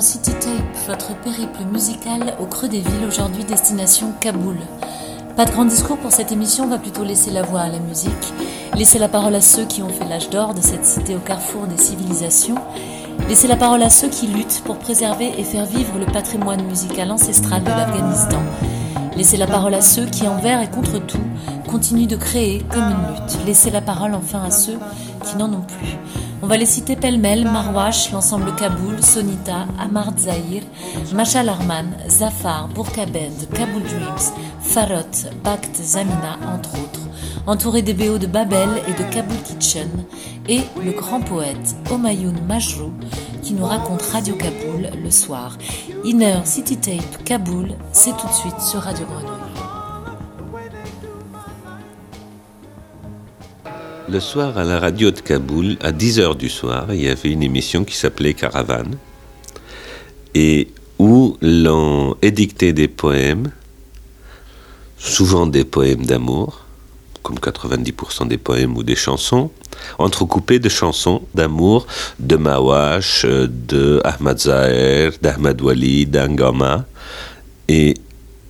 City votre périple musical au creux des villes, aujourd'hui destination Kaboul. Pas de grand discours pour cette émission, on va plutôt laisser la voix à la musique, laisser la parole à ceux qui ont fait l'âge d'or de cette cité au carrefour des civilisations, laisser la parole à ceux qui luttent pour préserver et faire vivre le patrimoine musical ancestral de l'Afghanistan, laisser la parole à ceux qui, envers et contre tout, continuent de créer comme une lutte, laisser la parole enfin à ceux qui n'en ont plus. On va les citer pêle-mêle, Marwash, l'ensemble Kaboul, Sonita, Amar Zahir, Machal Arman, Zafar, Bourkabed, Kaboul Dreams, Farot, Bakht Zamina, entre autres, entourés des BO de Babel et de Kaboul Kitchen, et le grand poète Omayoun Majrou, qui nous raconte Radio Kaboul le soir. Inner City Tape Kaboul, c'est tout de suite sur Radio Grenouille. Le soir, à la radio de Kaboul, à 10h du soir, il y avait une émission qui s'appelait Caravane, et où l'on édictait des poèmes, souvent des poèmes d'amour, comme 90% des poèmes ou des chansons, entrecoupés de chansons d'amour de Mawash, de Ahmad Zahir, d'Ahmad Wali, d'Angama. Et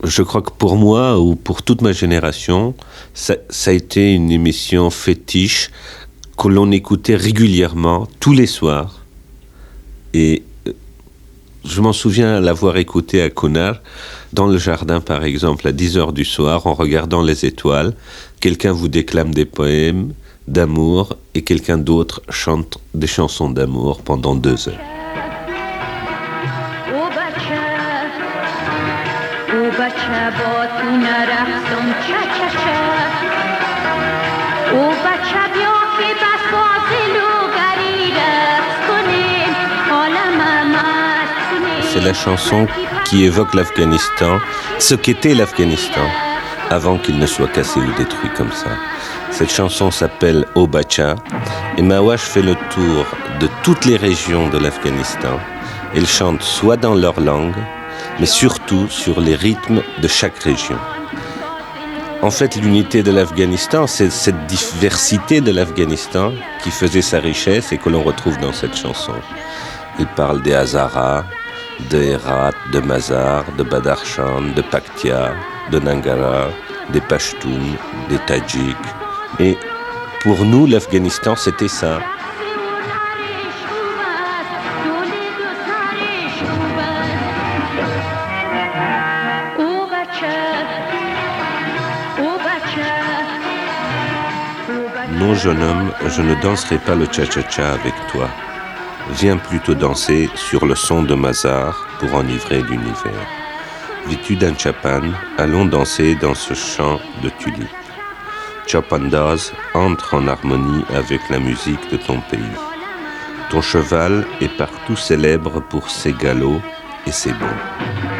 je crois que pour moi ou pour toute ma génération, ça, a été une émission fétiche que l'on écoutait régulièrement, tous les soirs. Et euh, je m'en souviens l'avoir écouté à Konar, dans le jardin par exemple, à 10 heures du soir, en regardant les étoiles. Quelqu'un vous déclame des poèmes d'amour et quelqu'un d'autre chante des chansons d'amour pendant deux heures. C'est la chanson qui évoque l'Afghanistan, ce qu'était l'Afghanistan, avant qu'il ne soit cassé ou détruit comme ça. Cette chanson s'appelle Obacha et Mawash fait le tour de toutes les régions de l'Afghanistan. Elle chante soit dans leur langue, mais surtout sur les rythmes de chaque région. En fait, l'unité de l'Afghanistan, c'est cette diversité de l'Afghanistan qui faisait sa richesse et que l'on retrouve dans cette chanson. Il parle des Hazaras, de Herat, de Mazar, de Badakhshan, de Paktia, de Nangara, des Pashtuns, des Tadjiks. Et pour nous, l'Afghanistan, c'était ça. Non, jeune homme, je ne danserai pas le cha-cha-cha avec toi. Viens plutôt danser sur le son de Mazar pour enivrer l'univers. Vêtu d'un chapan, allons danser dans ce champ de tulipes. Chapandaz entre en harmonie avec la musique de ton pays. Ton cheval est partout célèbre pour ses galops et ses bons.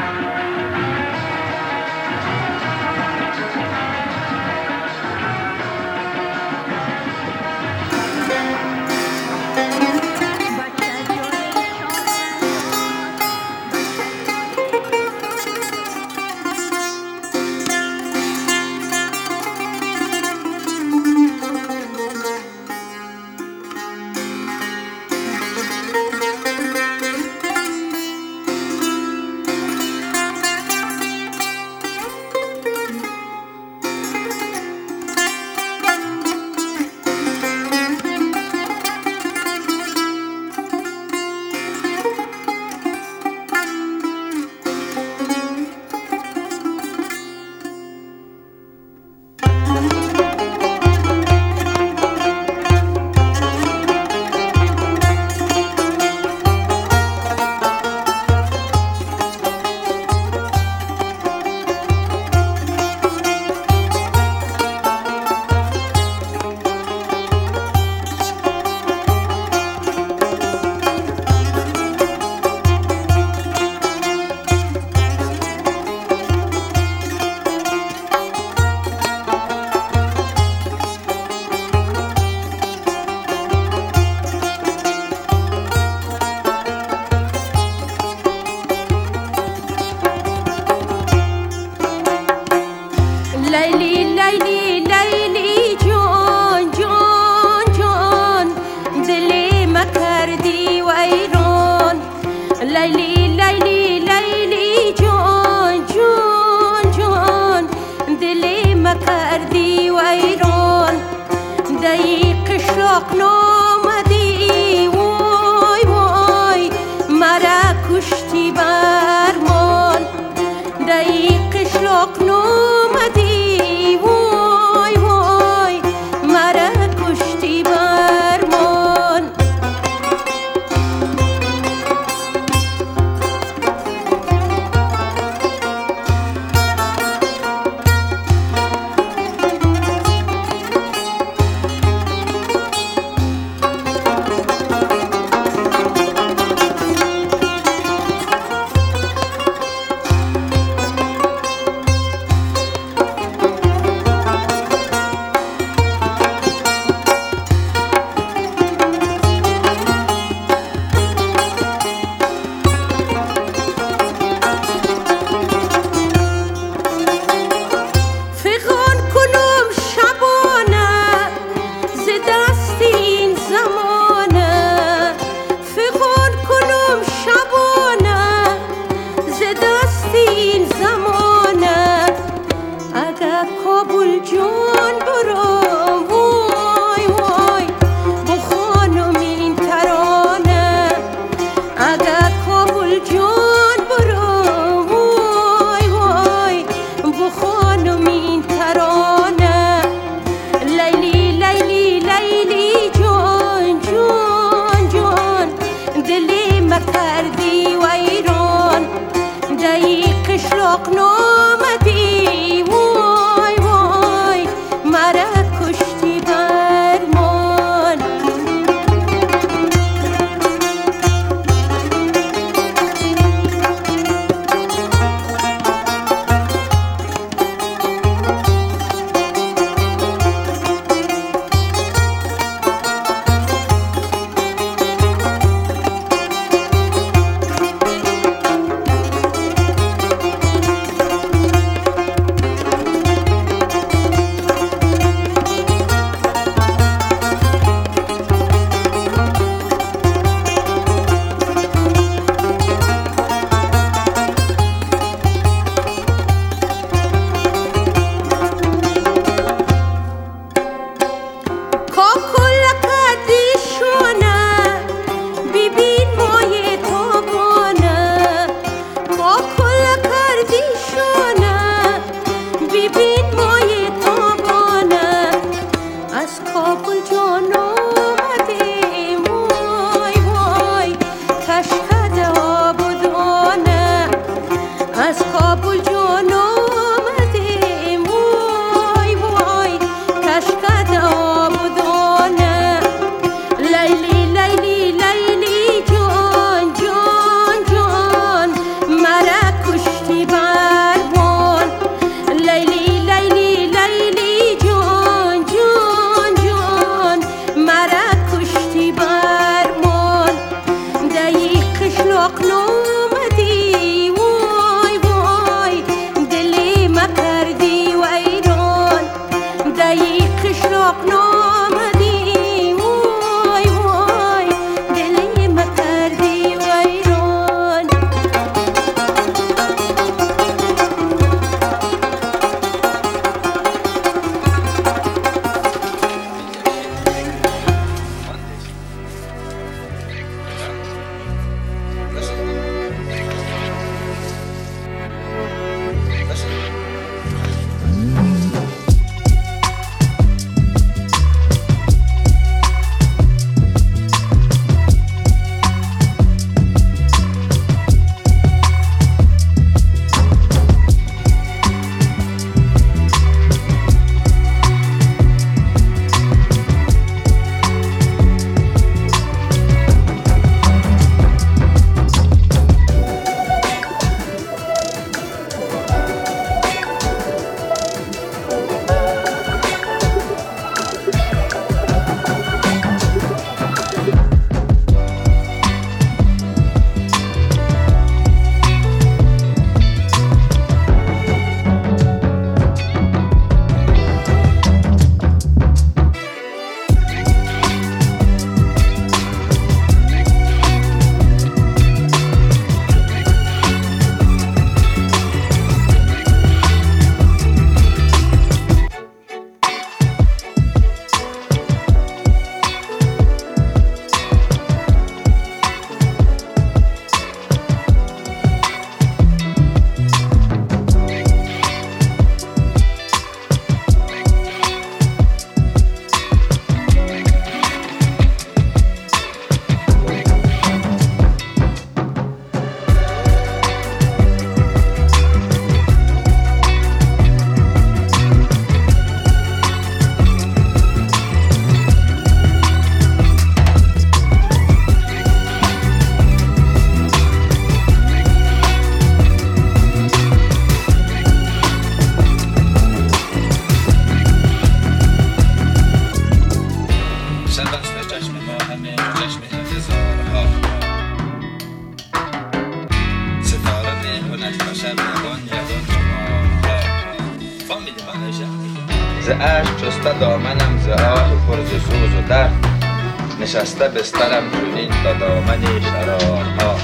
نشسته بسترم چونین تا دامن شرارها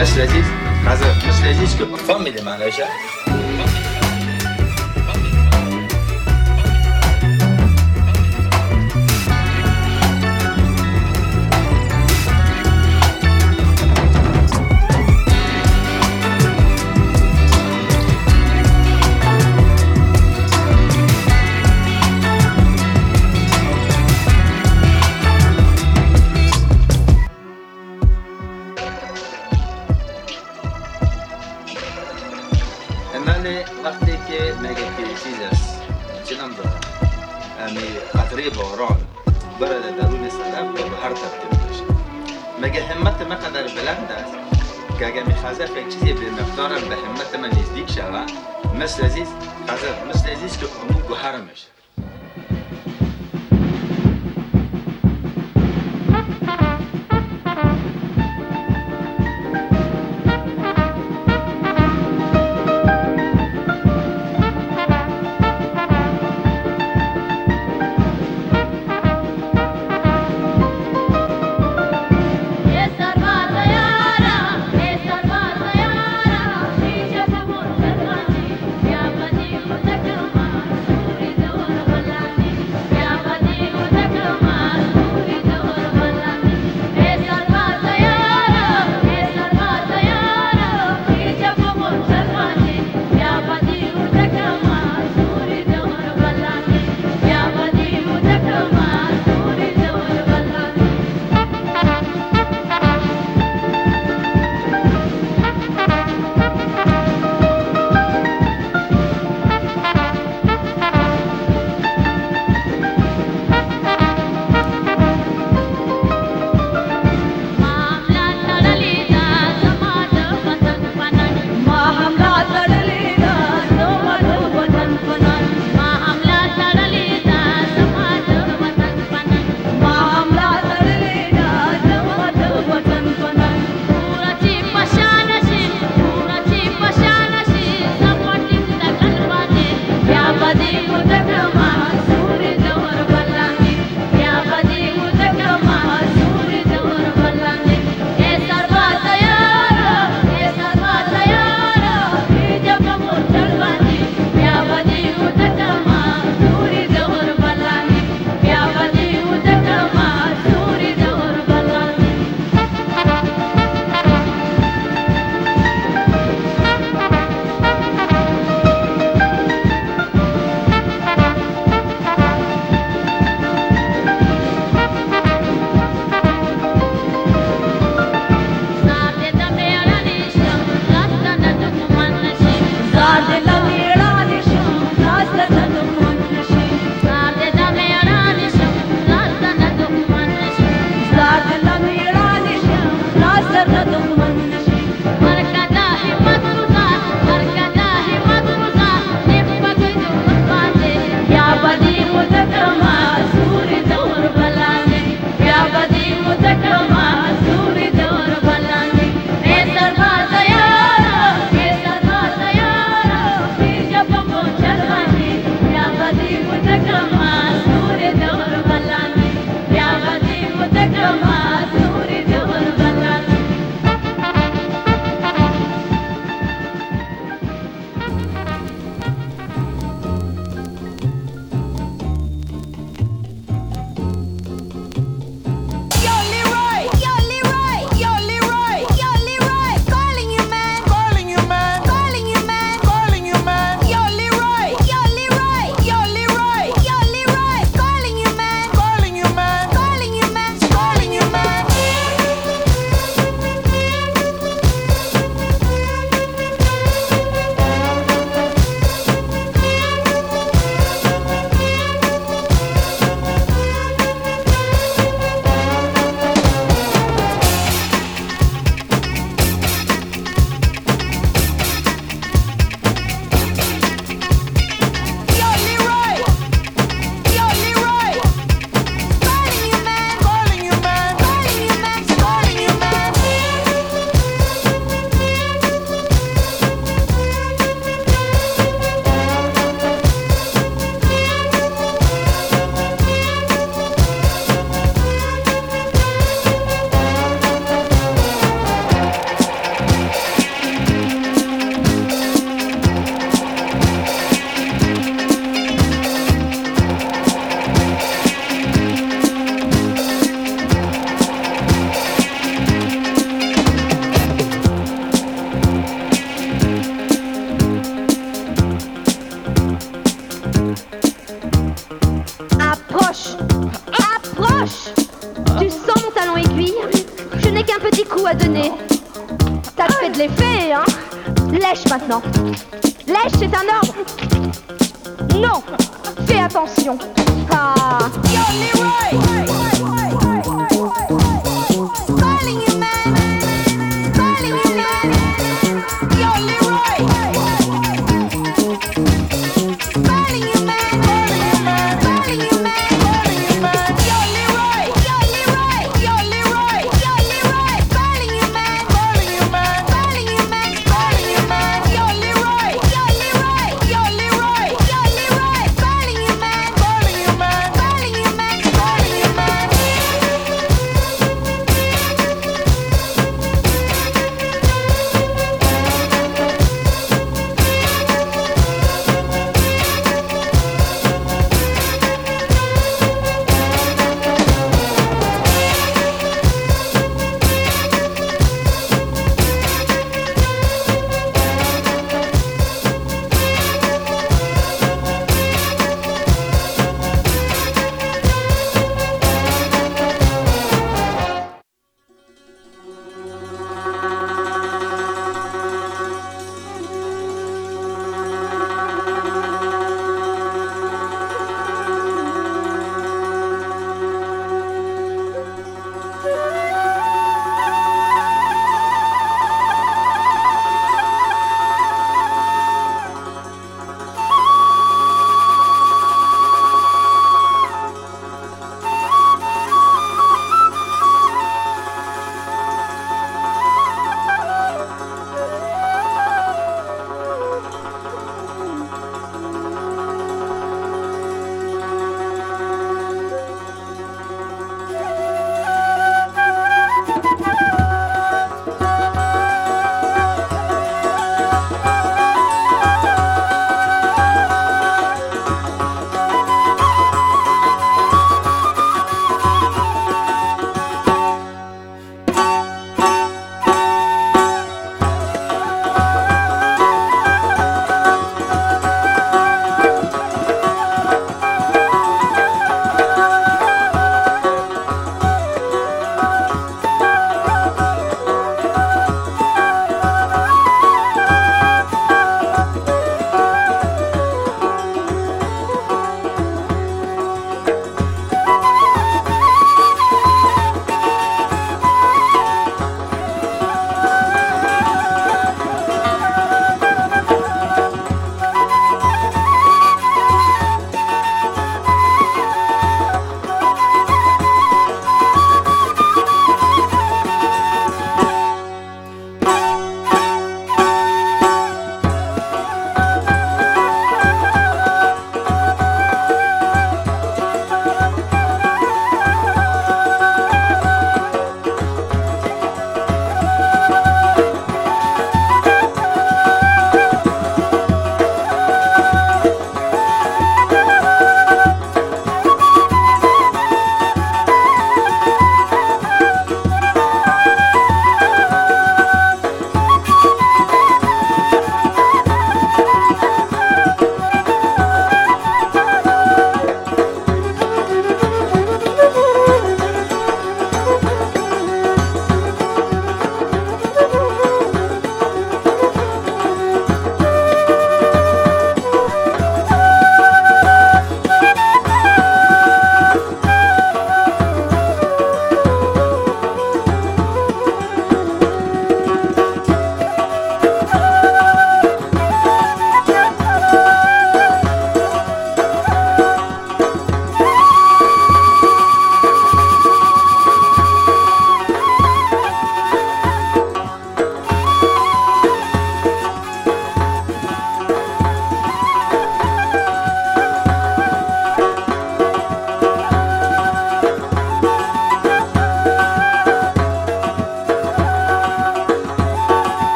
مثل عزیز مثل عزیز که فامیل منشه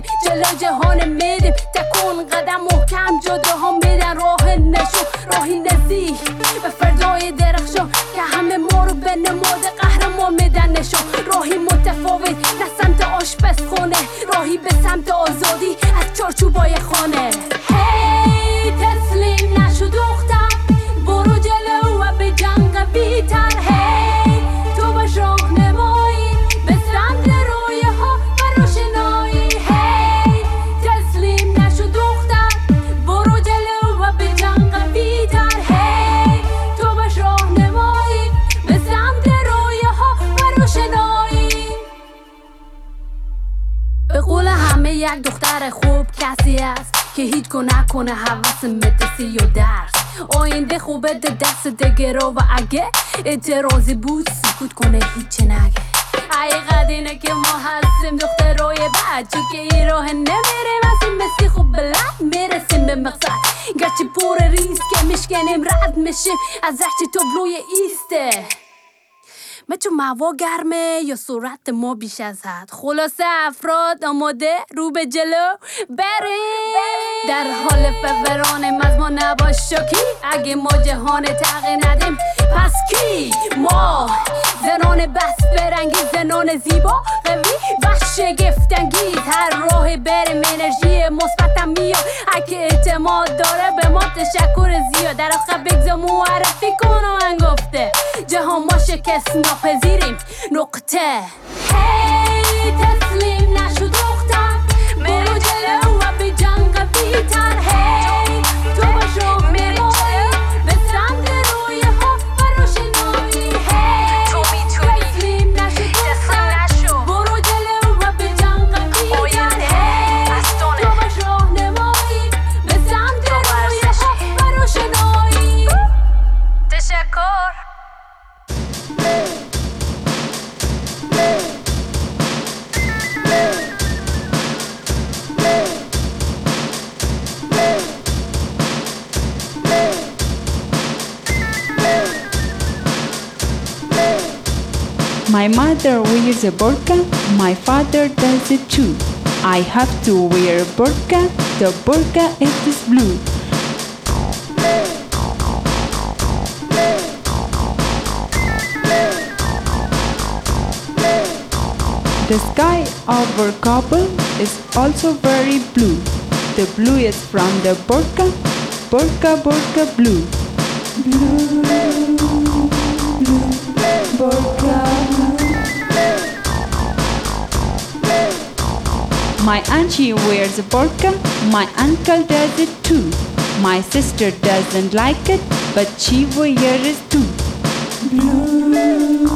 میریم جلو جهان میدیم تکون قدم محکم جاده میدن. راه نشو راهی نزدیک به فردای درخشان که همه ما رو به نماد قهرمان میدن. نشان راهی متفاوت نه سمت آشپزخونه راهی به سمت آزادی از چارچوبای خانه. گونه نکنه حوث مدرسی یا درس. آینده خوبه ده دست دگرا و اگه اعتراضی بود سکوت کنه هیچ نگه. حقیقت اینه که ما هستیم دخترای بعد چون که این راه نمیریم از این مسی خوب بلند می‌رسیم به مقصد. گرچه پر ریسک که میشکنیم رد میشیم از هرچی تابلوی ایسته. مچو موا گرمه یا صورت ما بیش از حد. خلاصه افراد آماده رو به جلو بریم. در حال فورانیم از ما نباش شکی اگه ما جهان تغییر ندیم پس کی؟ ما. زنان بس برنگی زنان زیبا. قوی و شگفتانگیز هر راه بریم. انرژی مثبتم میاد. اگه اعتماد داره به ما تشکر زیاد. در آخر بگذار معرفی کن و جهان ما شکست ناپذیریم نقطه هی تسلیم نشو دختر برو wears a burqa, my father does it too. I have to wear a burqa, the burqa is blue. The sky over Kabul is also very blue. The blue is from the burqa, burqa, burqa blue. My auntie wears a burqa, my uncle does it too. My sister doesn't like it, but she wears it too. Blue, blue,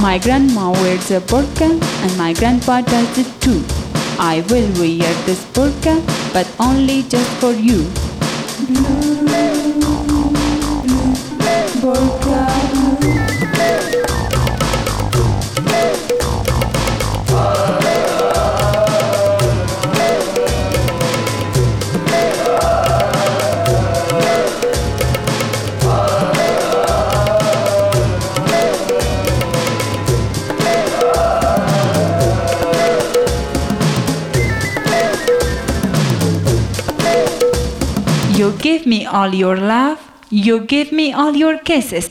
My My grandma wears a burqa and my grandpa does it too. I will wear this burqa, but only just for you. You all your love, you give me all your kisses,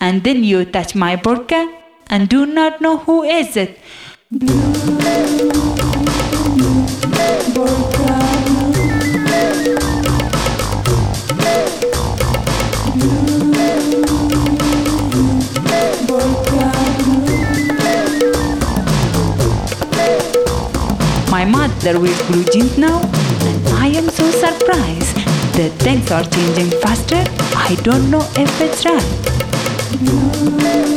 and then you touch my burqa and do not know who is it. My mother will blue jeans now, and I am so surprised Uh, that things are changing faster. I don't know if it's right.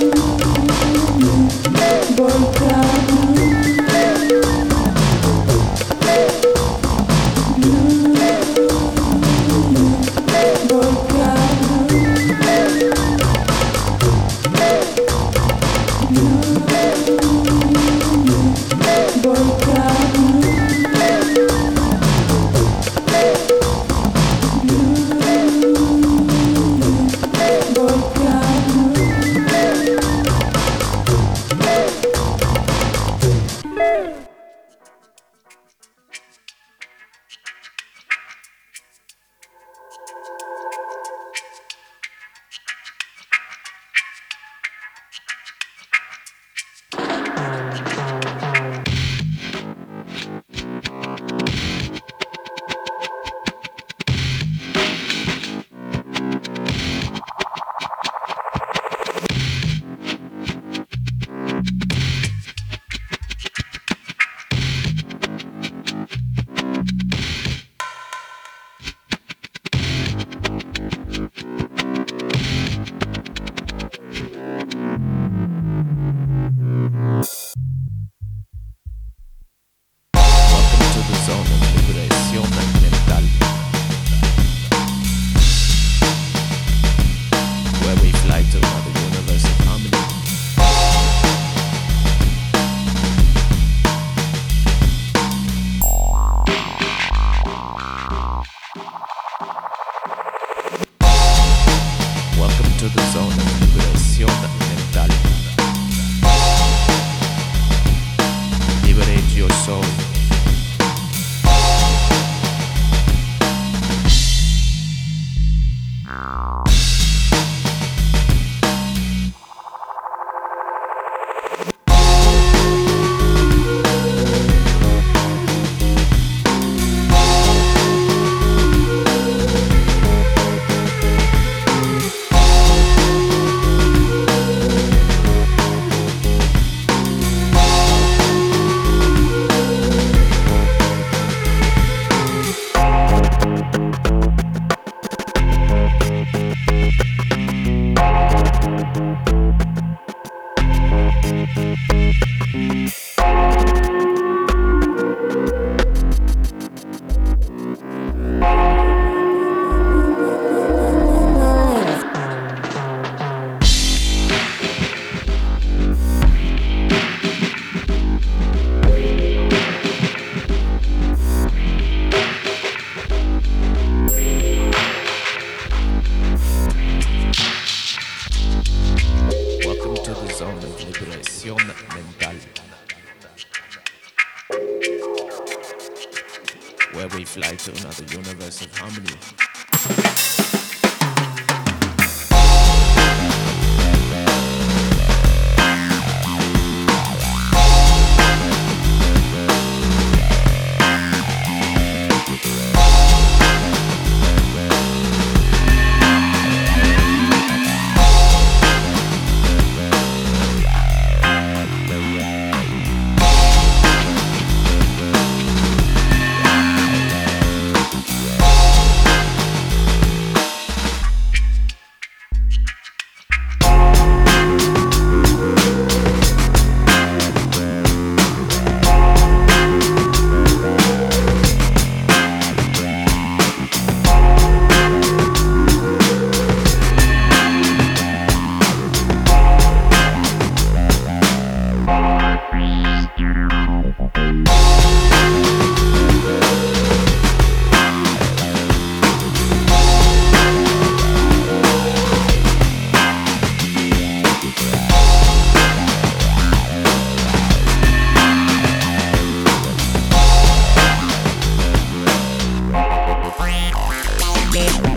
Miami.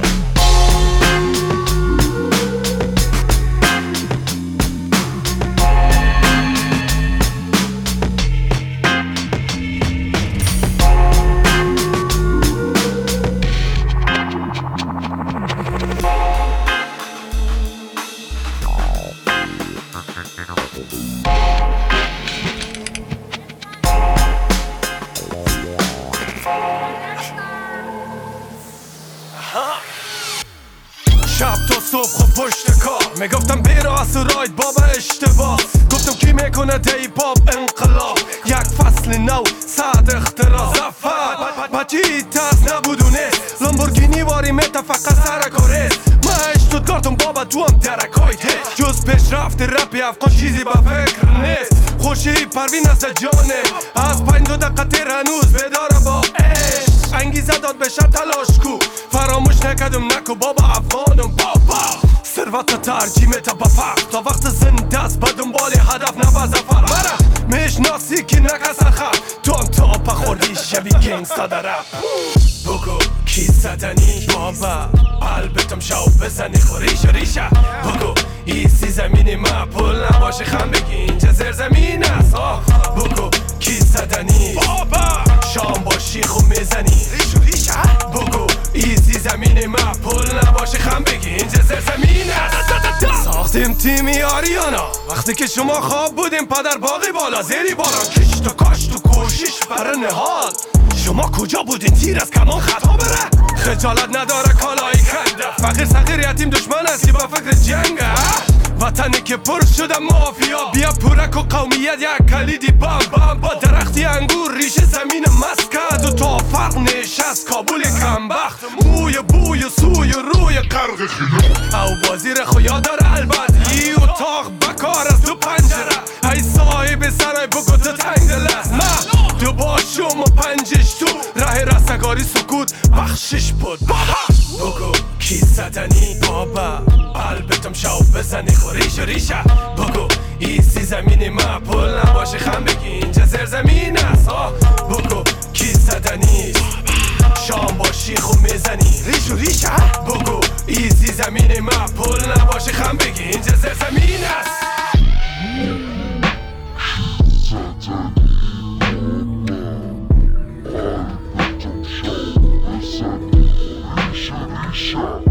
که پر شده مافیا. بیا پورک و قومیت یک کلیدی بام بام. با درختی انگور ریش زمین مسکت و تا فرق نشست کابل کمبخت. موی بوی سوی روی قرق خیلی او بازی رو داره البته ای اتاق بکار از تو پنجره. ای صاحب سرای بگو تو تنگ دل است نه تو باشم و پنجش تو. ره رستگاری سکوت بخشش بود. بابا بگو. کی زدنی بابا؟ قلبتم شو بزنی خوریش و ریشه. بگو ایسی زمینی ما پول نباشه خم بگی. اینجا زیر زمین است. بگو کی زدنی شام با شیخ و می‌زنی. ریش و ریشه بگو ایزی زمین ما پول نباشه خم بگی. اینجا زیر زمین است. sure.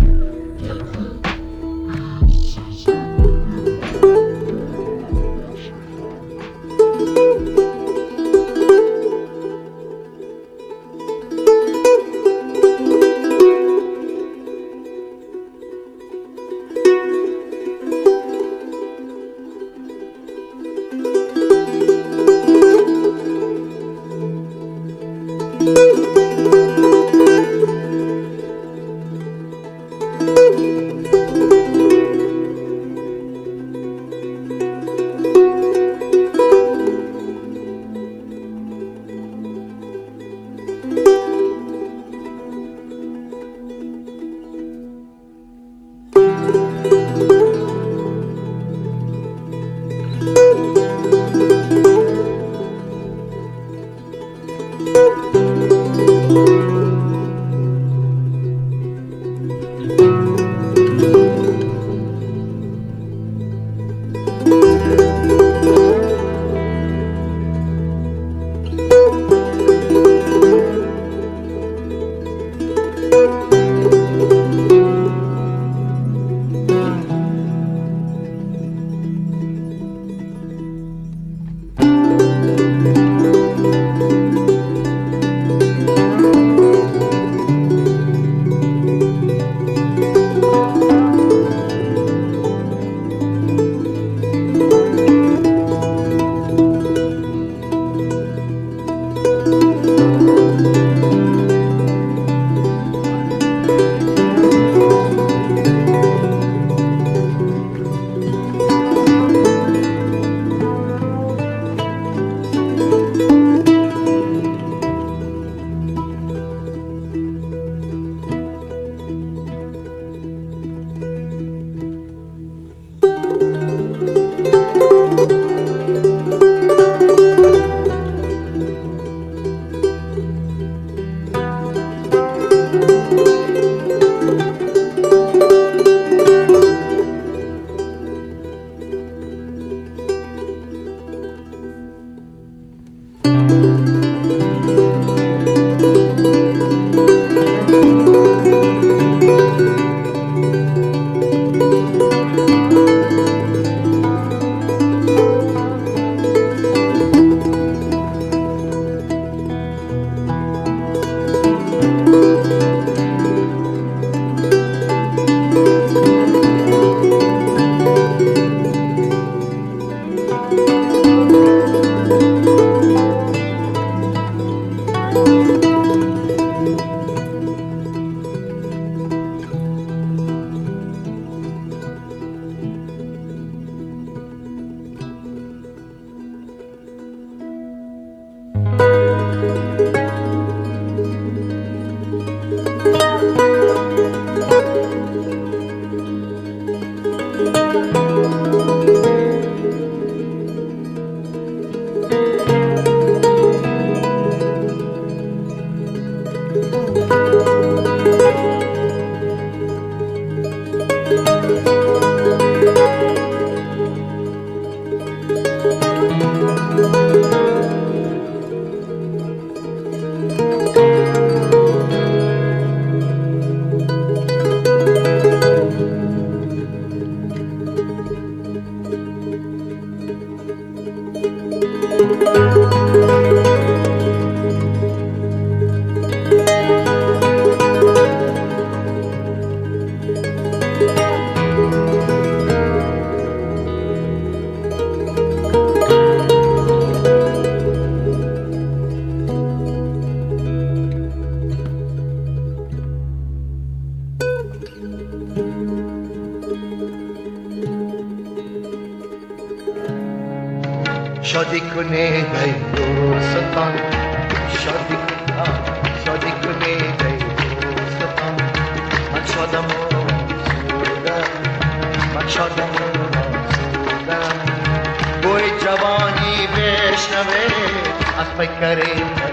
aspect carré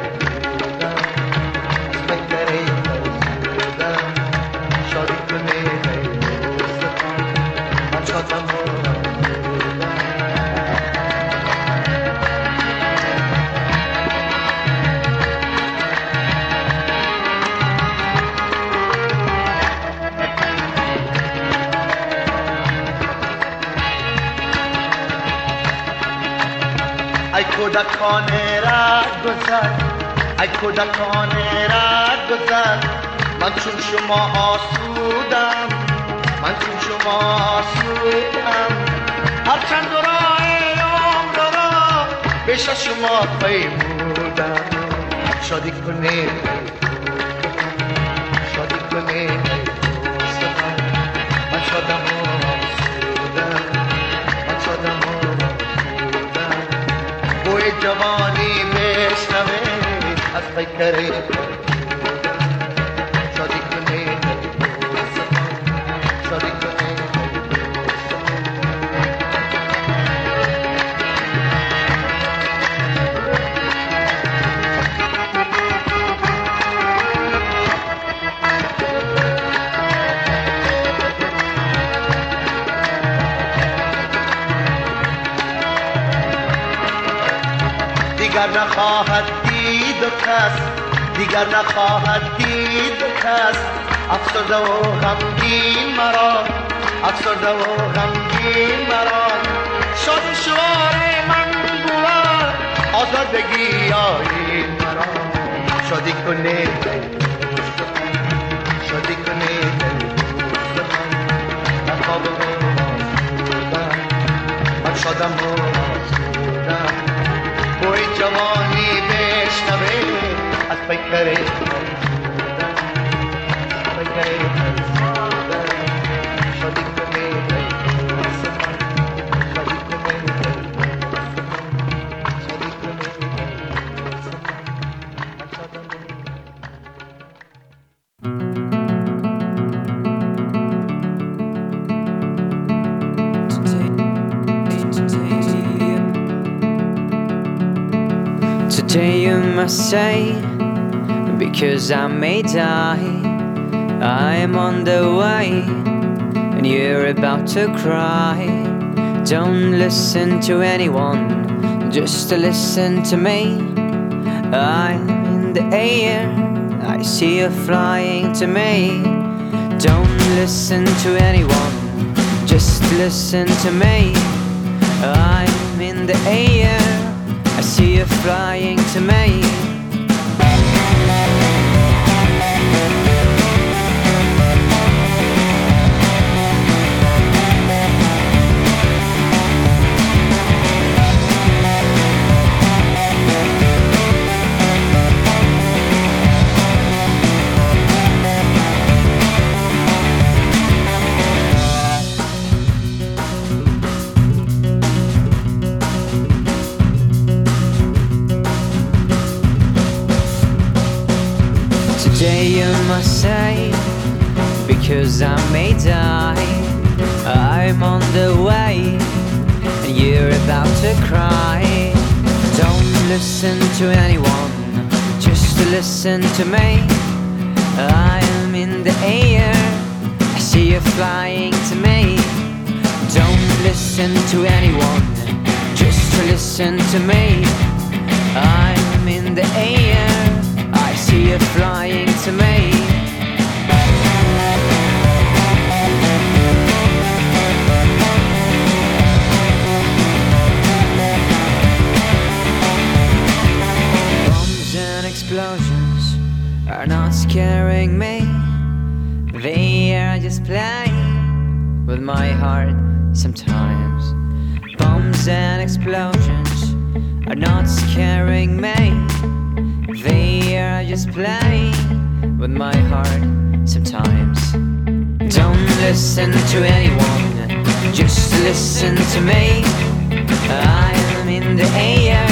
ای کودکان رد گذر. ای کودکان رد گذر. من چون شما آسودم من چون شما آسودم. هرچند راه عمر را پیش از شما پیمودم. شادی کنه جوانی بشنوه از پیکره نخواهد دید و کس دیگر نخواهد دید و کس افسرده و غمگین مرا افسرده و غمگین مرا شاد شوار من بود آزادگی آین مرا شادی کنه شادی کنه من خواب و آسودم من شادم today you must say because I may die, I am on the way, and you're about to cry. Don't listen to anyone, just listen to me. I'm in the air, I see you flying to me. Don't listen to anyone, just listen to me. I'm in the air, I see you flying to me. Because I may die. I'm on the way, and you're about to cry. Don't listen to anyone, just listen to me. I'm in the air, I see you flying to me. Don't listen to anyone, just listen to me. I'm in the air, I see you flying to me. Scaring me. They are just playing with my heart sometimes. Bombs and explosions are not scaring me. They are just playing with my heart sometimes. Don't listen to anyone, just listen to me. I am in in the air.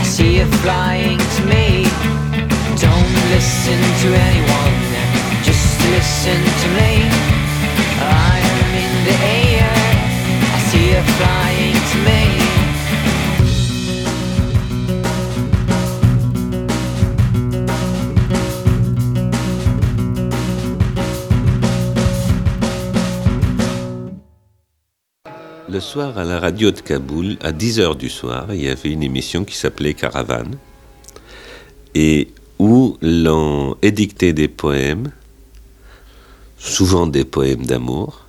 I see you flying to me. Listen to anyone, just listen to me. I am in the air. I see you flying to me. Le soir, à la radio de Kaboul, à 10h du soir, il y avait une émission qui s'appelait Caravane, et où l'on édictait des poèmes, souvent des poèmes d'amour,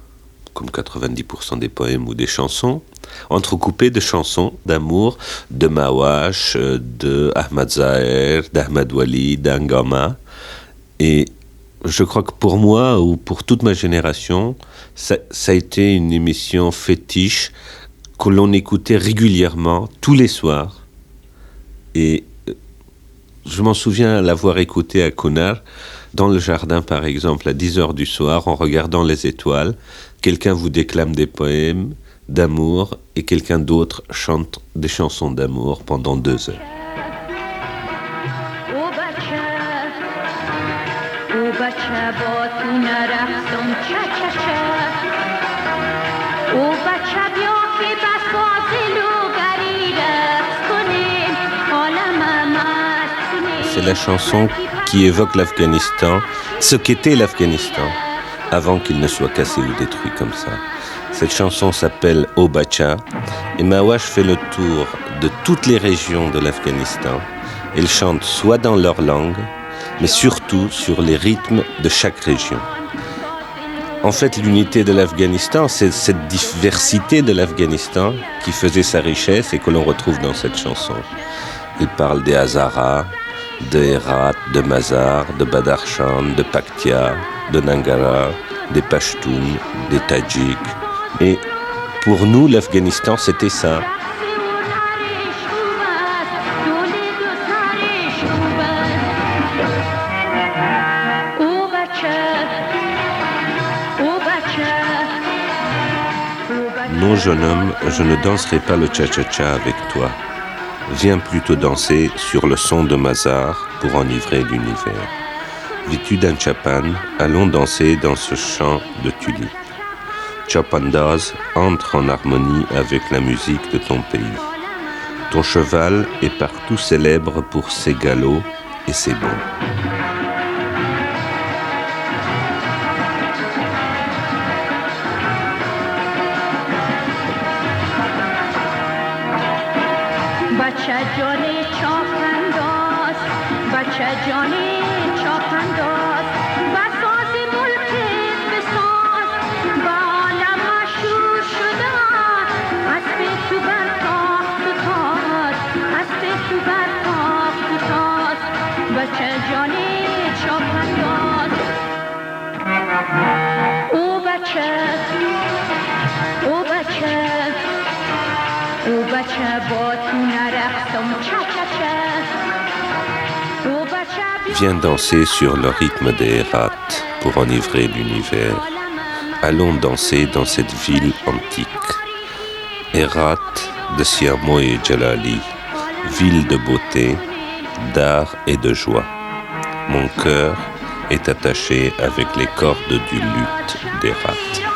comme 90% des poèmes ou des chansons, entrecoupés de chansons d'amour de Mawash, de Ahmad Zahir, d'Ahmad Wali, d'Angama. Et je crois que pour moi ou pour toute ma génération, ça, ça a été une émission fétiche que l'on écoutait régulièrement, tous les soirs. Et je m'en souviens l'avoir écouté à Connard, dans le jardin par exemple, à 10 heures du soir, en regardant les étoiles. Quelqu'un vous déclame des poèmes d'amour et quelqu'un d'autre chante des chansons d'amour pendant deux heures. La chanson qui évoque l'Afghanistan, ce qu'était l'Afghanistan, avant qu'il ne soit cassé ou détruit comme ça. Cette chanson s'appelle Obacha et Mawash fait le tour de toutes les régions de l'Afghanistan. Elle chante soit dans leur langue, mais surtout sur les rythmes de chaque région. En fait, l'unité de l'Afghanistan, c'est cette diversité de l'Afghanistan qui faisait sa richesse et que l'on retrouve dans cette chanson. Il parle des Hazaras, de Herat, de Mazar, de Badarchan, de Paktia, de Nangara, des Pashtuns, des Tadjiks. Et pour nous, l'Afghanistan, c'était ça. Non, jeune homme, je ne danserai pas le cha-cha-cha avec toi. Viens plutôt danser sur le son de Mazar pour enivrer l'univers. Vêtu d'un chapan, allons danser dans ce champ de tulipes. Chapandaz entre en harmonie avec la musique de ton pays. Ton cheval est partout célèbre pour ses galops et ses bonds. Viens danser sur le rythme des rats pour enivrer l'univers. Allons danser dans cette ville antique. Erat de Siamo et Jalali, ville de beauté, d'art et de joie. Mon cœur est attaché avec les cordes du luth des.